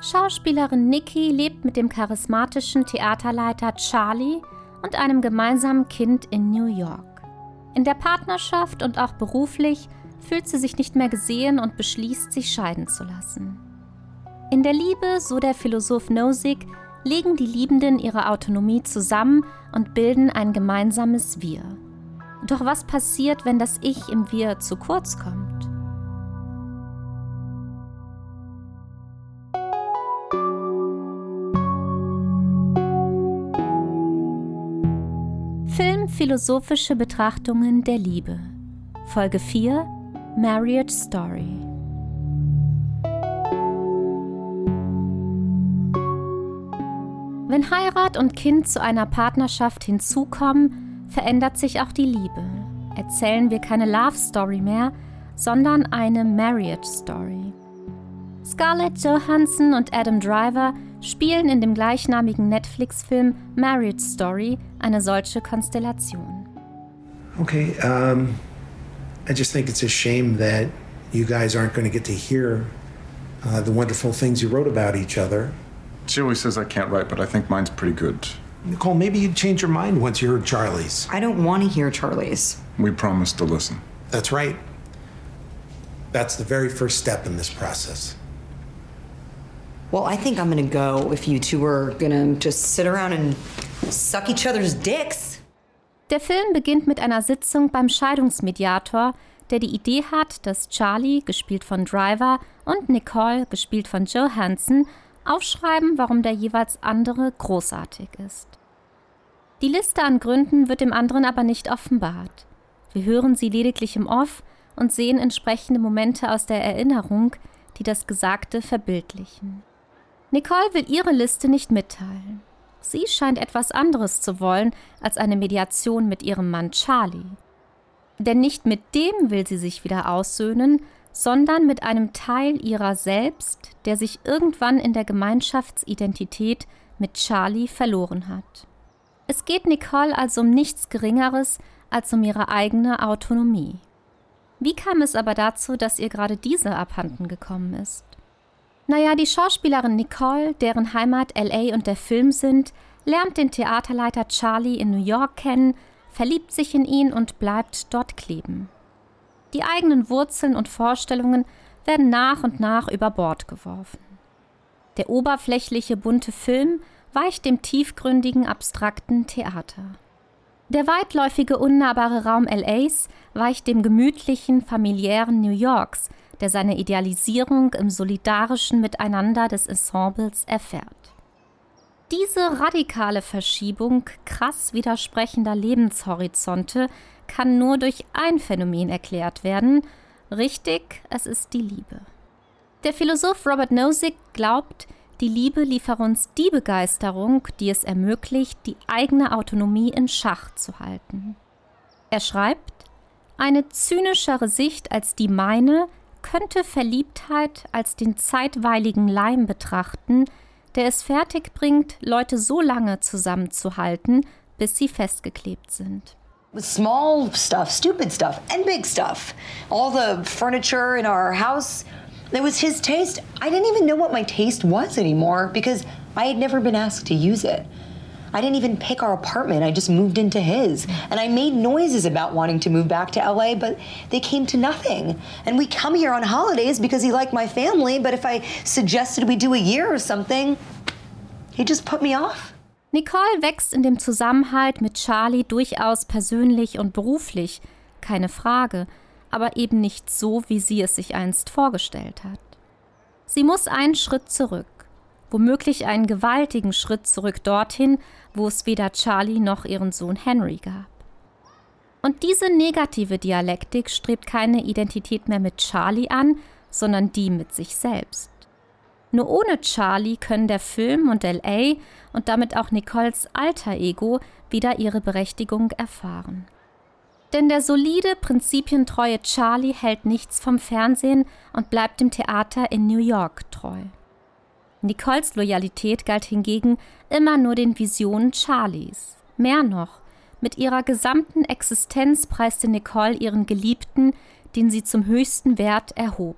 Schauspielerin Nikki lebt mit dem charismatischen Theaterleiter Charlie und einem gemeinsamen Kind in New York. In der Partnerschaft und auch beruflich fühlt sie sich nicht mehr gesehen und beschließt, sich scheiden zu lassen. In der Liebe, so der Philosoph Nozick, legen die Liebenden ihre Autonomie zusammen und bilden ein gemeinsames Wir. Doch was passiert, wenn das Ich im Wir zu kurz kommt? Philosophische Betrachtungen der Liebe Folge 4 Marriage Story Wenn Heirat und Kind zu einer Partnerschaft hinzukommen, verändert sich auch die Liebe. Erzählen wir keine Love Story mehr, sondern eine Marriage Story. Scarlett Johansson und Adam Driver spielen in dem gleichnamigen Netflix-Film Marriage Story eine solche Konstellation. Okay, um, I just think it's a shame that you guys aren't going to get to hear uh, the wonderful things you wrote about each other. She always says I can't write, but I think mine's pretty good. Nicole, maybe you'd change your mind once you heard Charlie's. I don't want to hear Charlie's. We promised to listen. That's right. That's the very first step in this process. Well, I think I'm gonna go if you two are gonna just sit around and suck each other's dicks. Der Film beginnt mit einer Sitzung beim Scheidungsmediator, der die Idee hat, dass Charlie, gespielt von Driver, und Nicole, gespielt von Johansson, aufschreiben, warum der jeweils andere großartig ist. Die Liste an Gründen wird dem anderen aber nicht offenbart. Wir hören sie lediglich im Off und sehen entsprechende Momente aus der Erinnerung, die das Gesagte verbildlichen. Nicole will ihre Liste nicht mitteilen. Sie scheint etwas anderes zu wollen als eine Mediation mit ihrem Mann Charlie. Denn nicht mit dem will sie sich wieder aussöhnen, sondern mit einem Teil ihrer selbst, der sich irgendwann in der Gemeinschaftsidentität mit Charlie verloren hat. Es geht Nicole also um nichts Geringeres als um ihre eigene Autonomie. Wie kam es aber dazu, dass ihr gerade diese abhanden gekommen ist? Naja, die Schauspielerin Nicole, deren Heimat LA und der Film sind, lernt den Theaterleiter Charlie in New York kennen, verliebt sich in ihn und bleibt dort kleben. Die eigenen Wurzeln und Vorstellungen werden nach und nach über Bord geworfen. Der oberflächliche bunte Film weicht dem tiefgründigen abstrakten Theater. Der weitläufige unnahbare Raum LAs weicht dem gemütlichen familiären New Yorks, der seine Idealisierung im solidarischen Miteinander des Ensembles erfährt. Diese radikale Verschiebung krass widersprechender Lebenshorizonte kann nur durch ein Phänomen erklärt werden. Richtig, es ist die Liebe. Der Philosoph Robert Nozick glaubt, die Liebe liefere uns die Begeisterung, die es ermöglicht, die eigene Autonomie in Schach zu halten. Er schreibt, eine zynischere Sicht als die meine könnte Verliebtheit als den zeitweiligen Leim betrachten, der es fertigbringt, Leute so lange zusammenzuhalten, bis sie festgeklebt sind. Small stuff, stupid stuff, and big stuff. All the furniture in our house, it was his taste. I didn't even know what my taste was anymore because I had never been asked to use it. I didn't even pick our apartment. I just moved into his. And I made noises about wanting to move back to LA, but they came to nothing. And we come here on holidays because he liked my family, but if I suggested we do a year or something, he just put me off. Nicole wächst in dem Zusammenhalt mit Charlie durchaus persönlich und beruflich, keine Frage, aber eben nicht so, wie sie es sich einst vorgestellt hat. Sie muss einen Schritt zurück, womöglich einen gewaltigen Schritt zurück dorthin, wo es weder Charlie noch ihren Sohn Henry gab. Und diese negative Dialektik strebt keine Identität mehr mit Charlie an, sondern die mit sich selbst. Nur ohne Charlie können der Film und LA und damit auch Nicoles alter Ego wieder ihre Berechtigung erfahren. Denn der solide, prinzipientreue Charlie hält nichts vom Fernsehen und bleibt dem Theater in New York treu. Nicoles Loyalität galt hingegen immer nur den Visionen Charlies. Mehr noch, mit ihrer gesamten Existenz preiste Nicole ihren Geliebten, den sie zum höchsten Wert erhob.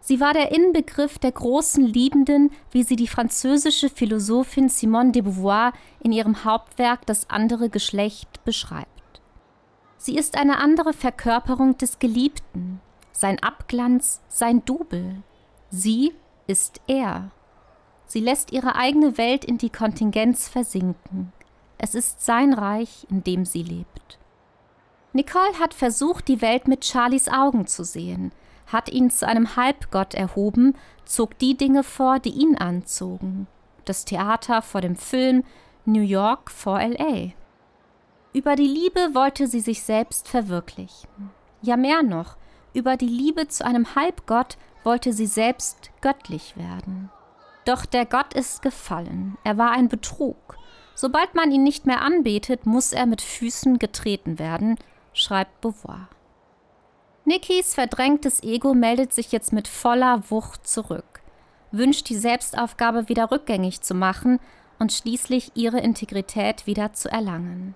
Sie war der Inbegriff der großen Liebenden, wie sie die französische Philosophin Simone de Beauvoir in ihrem Hauptwerk Das andere Geschlecht beschreibt. Sie ist eine andere Verkörperung des Geliebten, sein Abglanz, sein Double. Sie ist er. Sie lässt ihre eigene Welt in die Kontingenz versinken. Es ist sein Reich, in dem sie lebt. Nicole hat versucht, die Welt mit Charlies Augen zu sehen, hat ihn zu einem Halbgott erhoben, zog die Dinge vor, die ihn anzogen. Das Theater vor dem Film, New York vor LA. Über die Liebe wollte sie sich selbst verwirklichen. Ja mehr noch, über die Liebe zu einem Halbgott wollte sie selbst göttlich werden. Doch der Gott ist gefallen, er war ein Betrug. Sobald man ihn nicht mehr anbetet, muss er mit Füßen getreten werden, schreibt Beauvoir. Nikis verdrängtes Ego meldet sich jetzt mit voller Wucht zurück, wünscht die Selbstaufgabe wieder rückgängig zu machen und schließlich ihre Integrität wieder zu erlangen.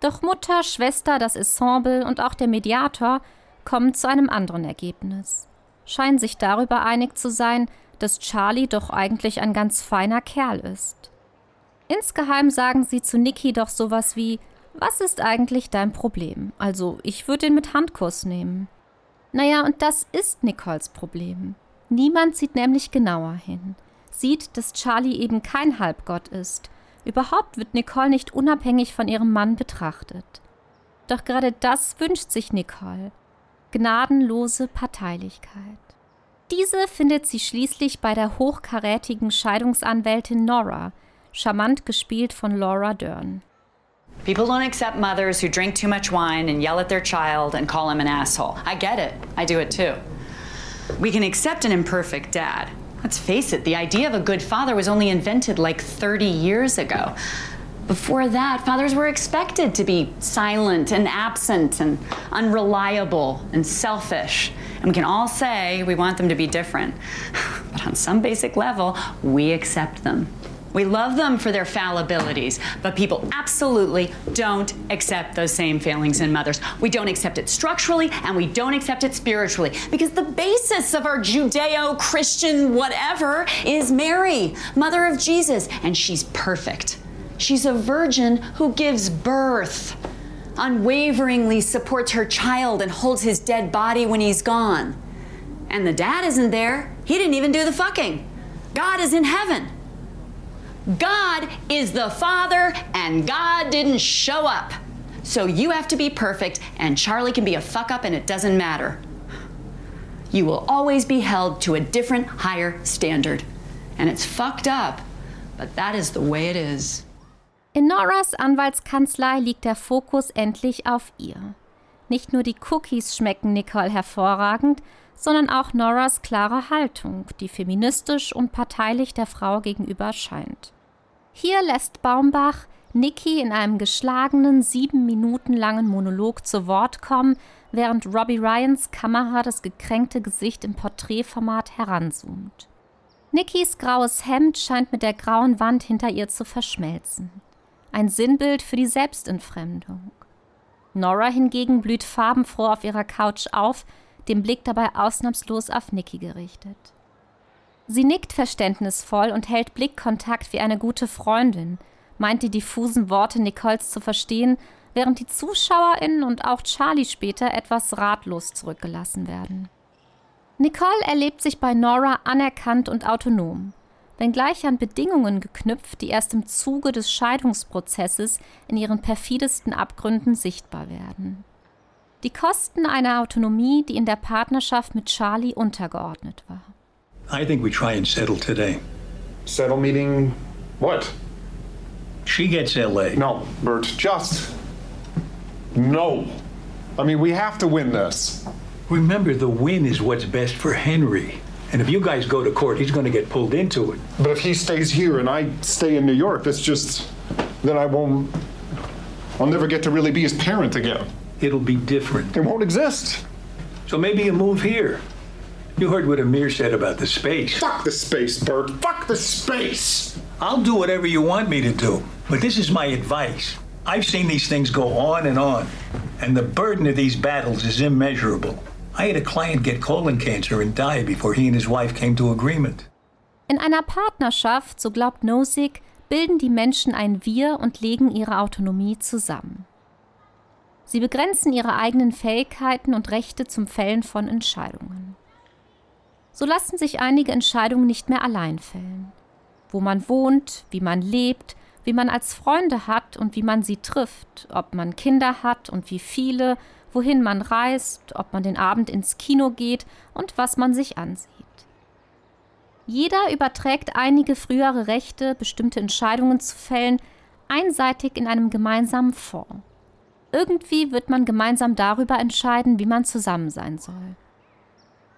Doch Mutter, Schwester, das Ensemble und auch der Mediator kommen zu einem anderen Ergebnis, scheinen sich darüber einig zu sein, dass Charlie doch eigentlich ein ganz feiner Kerl ist. Insgeheim sagen sie zu Niki doch sowas wie, was ist eigentlich dein Problem? Also, ich würde ihn mit Handkuss nehmen. Naja, und das ist Nicoles Problem. Niemand sieht nämlich genauer hin. Sieht, dass Charlie eben kein Halbgott ist Überhaupt wird Nicole nicht unabhängig von ihrem Mann betrachtet. Doch gerade das wünscht sich Nicole. Gnadenlose Parteilichkeit. Diese findet sie schließlich bei der hochkarätigen Scheidungsanwältin Nora, charmant gespielt von Laura Dern. People don't accept mothers who drink too much wine and yell at their child and call him an asshole. I get it. I do it too. We can accept an imperfect dad. Let's face it, the idea of a good father was only invented like 30 years ago. Before that, fathers were expected to be silent and absent and unreliable and selfish. And we can all say we want them to be different. But on some basic level, we accept them. We love them for their fallibilities, but people absolutely don't accept those same failings in mothers. We don't accept it structurally and we don't accept it spiritually because the basis of our Judeo Christian whatever is Mary, mother of Jesus, and she's perfect. She's a virgin who gives birth, unwaveringly supports her child, and holds his dead body when he's gone. And the dad isn't there. He didn't even do the fucking. God is in heaven. God is the Father, and God didn't show up. So you have to be perfect, and Charlie can be a fuck up, and it doesn't matter. You will always be held to a different, higher standard. And it's fucked up, but that is the way it is. In Noras Anwaltskanzlei liegt der Fokus endlich auf ihr. Nicht nur die Cookies schmecken Nicole hervorragend, sondern auch Noras klare Haltung, die feministisch und parteilich der Frau gegenüber scheint. Hier lässt Baumbach Nikki in einem geschlagenen, sieben Minuten langen Monolog zu Wort kommen, während Robbie Ryans Kamera das gekränkte Gesicht im Porträtformat heranzoomt. Nikkis graues Hemd scheint mit der grauen Wand hinter ihr zu verschmelzen. Ein Sinnbild für die Selbstentfremdung. Nora hingegen blüht farbenfroh auf ihrer Couch auf, den Blick dabei ausnahmslos auf Nikki gerichtet. Sie nickt verständnisvoll und hält Blickkontakt wie eine gute Freundin, meint die diffusen Worte Nicoles zu verstehen, während die ZuschauerInnen und auch Charlie später etwas ratlos zurückgelassen werden. Nicole erlebt sich bei Nora anerkannt und autonom, wenngleich an Bedingungen geknüpft, die erst im Zuge des Scheidungsprozesses in ihren perfidesten Abgründen sichtbar werden. Die Kosten einer Autonomie, die in der Partnerschaft mit Charlie untergeordnet war. I think we try and settle today. Settle meeting what? She gets LA. No, Bert, just no. I mean, we have to win this. Remember, the win is what's best for Henry. And if you guys go to court, he's going to get pulled into it. But if he stays here and I stay in New York, that's just then I won't. I'll never get to really be his parent again. It'll be different. It won't exist. So maybe you move here. You heard what Amir said about the space. Fuck the space, Bert. Fuck the space. I'll do whatever you want me to do, but this is my advice. I've seen these things go on and on, and the burden of these battles is immeasurable. I had a client get colon cancer and die before he and his wife came to agreement. In einer Partnerschaft, so glaubt Nozick, bilden die Menschen ein Wir und legen ihre Autonomie zusammen. Sie begrenzen ihre eigenen Fähigkeiten und Rechte zum Fällen von Entscheidungen. So lassen sich einige Entscheidungen nicht mehr allein fällen. Wo man wohnt, wie man lebt, wie man als Freunde hat und wie man sie trifft, ob man Kinder hat und wie viele, wohin man reist, ob man den Abend ins Kino geht und was man sich ansieht. Jeder überträgt einige frühere Rechte, bestimmte Entscheidungen zu fällen, einseitig in einem gemeinsamen Fonds. Irgendwie wird man gemeinsam darüber entscheiden, wie man zusammen sein soll.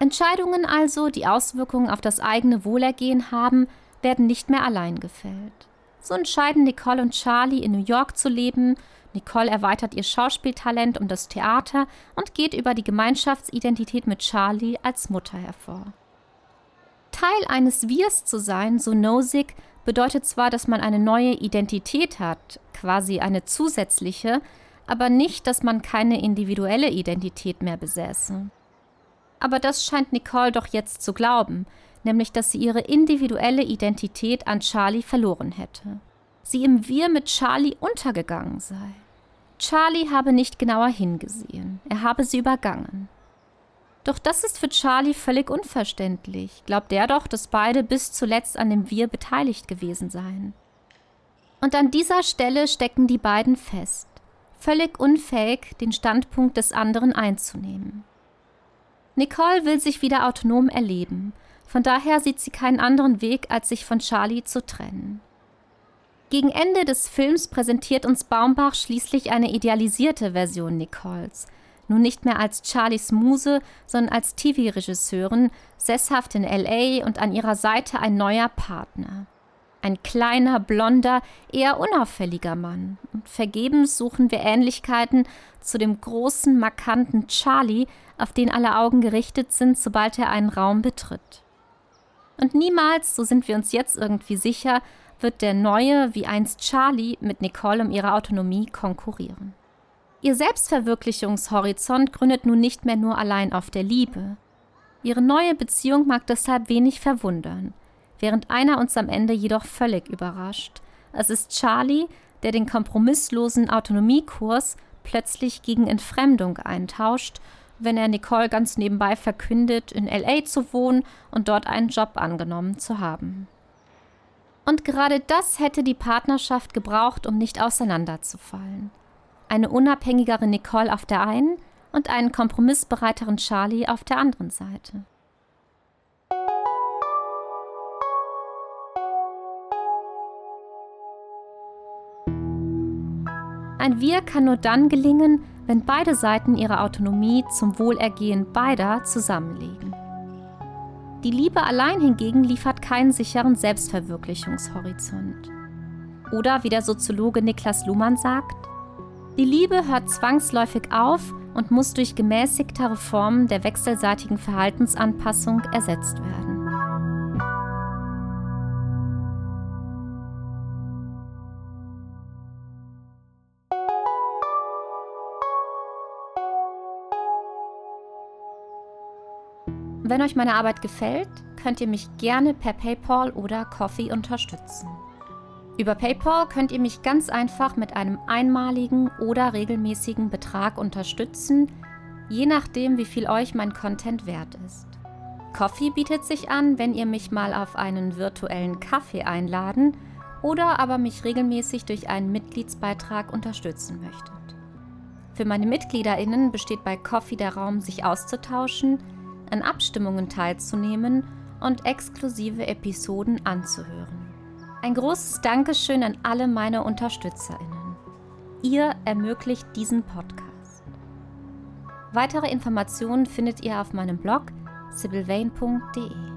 Entscheidungen also, die Auswirkungen auf das eigene Wohlergehen haben, werden nicht mehr allein gefällt. So entscheiden Nicole und Charlie in New York zu leben. Nicole erweitert ihr Schauspieltalent um das Theater und geht über die Gemeinschaftsidentität mit Charlie als Mutter hervor. Teil eines Wirs zu sein, so Nozick, bedeutet zwar, dass man eine neue Identität hat, quasi eine zusätzliche, aber nicht, dass man keine individuelle Identität mehr besäße. Aber das scheint Nicole doch jetzt zu glauben, nämlich dass sie ihre individuelle Identität an Charlie verloren hätte. Sie im Wir mit Charlie untergegangen sei. Charlie habe nicht genauer hingesehen, er habe sie übergangen. Doch das ist für Charlie völlig unverständlich. Glaubt er doch, dass beide bis zuletzt an dem Wir beteiligt gewesen seien. Und an dieser Stelle stecken die beiden fest, völlig unfähig, den Standpunkt des anderen einzunehmen. Nicole will sich wieder autonom erleben, von daher sieht sie keinen anderen Weg, als sich von Charlie zu trennen. Gegen Ende des Films präsentiert uns Baumbach schließlich eine idealisierte Version Nicoles, nun nicht mehr als Charlies Muse, sondern als TV-Regisseurin, sesshaft in LA und an ihrer Seite ein neuer Partner. Ein kleiner, blonder, eher unauffälliger Mann. Und vergebens suchen wir Ähnlichkeiten zu dem großen, markanten Charlie, auf den alle Augen gerichtet sind, sobald er einen Raum betritt. Und niemals, so sind wir uns jetzt irgendwie sicher, wird der neue, wie einst Charlie, mit Nicole um ihre Autonomie konkurrieren. Ihr Selbstverwirklichungshorizont gründet nun nicht mehr nur allein auf der Liebe. Ihre neue Beziehung mag deshalb wenig verwundern, während einer uns am Ende jedoch völlig überrascht. Es ist Charlie, der den kompromisslosen Autonomiekurs plötzlich gegen Entfremdung eintauscht, wenn er Nicole ganz nebenbei verkündet, in LA zu wohnen und dort einen Job angenommen zu haben. Und gerade das hätte die Partnerschaft gebraucht, um nicht auseinanderzufallen eine unabhängigere Nicole auf der einen und einen kompromissbereiteren Charlie auf der anderen Seite. Ein Wir kann nur dann gelingen, wenn beide Seiten ihre Autonomie zum Wohlergehen beider zusammenlegen. Die Liebe allein hingegen liefert keinen sicheren Selbstverwirklichungshorizont. Oder wie der Soziologe Niklas Luhmann sagt, die Liebe hört zwangsläufig auf und muss durch gemäßigtere Formen der wechselseitigen Verhaltensanpassung ersetzt werden. Wenn euch meine Arbeit gefällt, könnt ihr mich gerne per PayPal oder Coffee unterstützen. Über PayPal könnt ihr mich ganz einfach mit einem einmaligen oder regelmäßigen Betrag unterstützen, je nachdem, wie viel euch mein Content wert ist. Coffee bietet sich an, wenn ihr mich mal auf einen virtuellen Kaffee einladen oder aber mich regelmäßig durch einen Mitgliedsbeitrag unterstützen möchtet. Für meine MitgliederInnen besteht bei Coffee der Raum, sich auszutauschen, an Abstimmungen teilzunehmen und exklusive Episoden anzuhören. Ein großes Dankeschön an alle meine UnterstützerInnen. Ihr ermöglicht diesen Podcast. Weitere Informationen findet ihr auf meinem Blog sibylvain.de.